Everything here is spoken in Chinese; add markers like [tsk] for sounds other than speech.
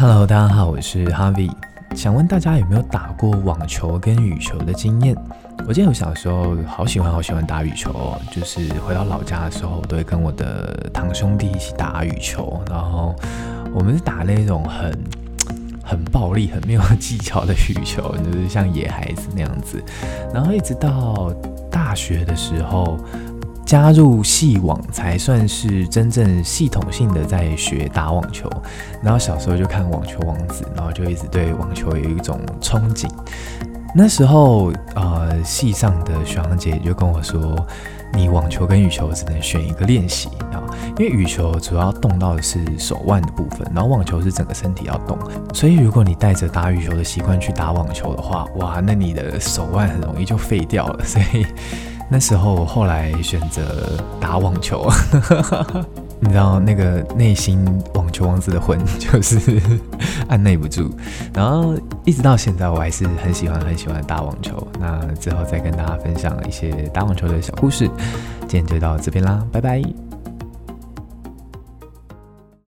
Hello，大家好，我是 Harvey。想问大家有没有打过网球跟羽球的经验？我记得我小时候好喜欢好喜欢打羽球，就是回到老家的时候，我都会跟我的堂兄弟一起打羽球。然后我们是打那种很 [tsk] 很暴力、很没有技巧的羽球，就是像野孩子那样子。然后一直到大学的时候。加入系网才算是真正系统性的在学打网球，然后小时候就看《网球王子》，然后就一直对网球有一种憧憬。那时候，呃，系上的学长姐就跟我说：“你网球跟羽球只能选一个练习啊，因为羽球主要动到的是手腕的部分，然后网球是整个身体要动。所以如果你带着打羽球的习惯去打网球的话，哇，那你的手腕很容易就废掉了。所以。”那时候，我后来选择打网球，[laughs] 你知道那个内心网球王子的魂就是 [laughs] 按捺不住，然后一直到现在，我还是很喜欢很喜欢打网球。那之后再跟大家分享一些打网球的小故事。今天就到这边啦，拜拜。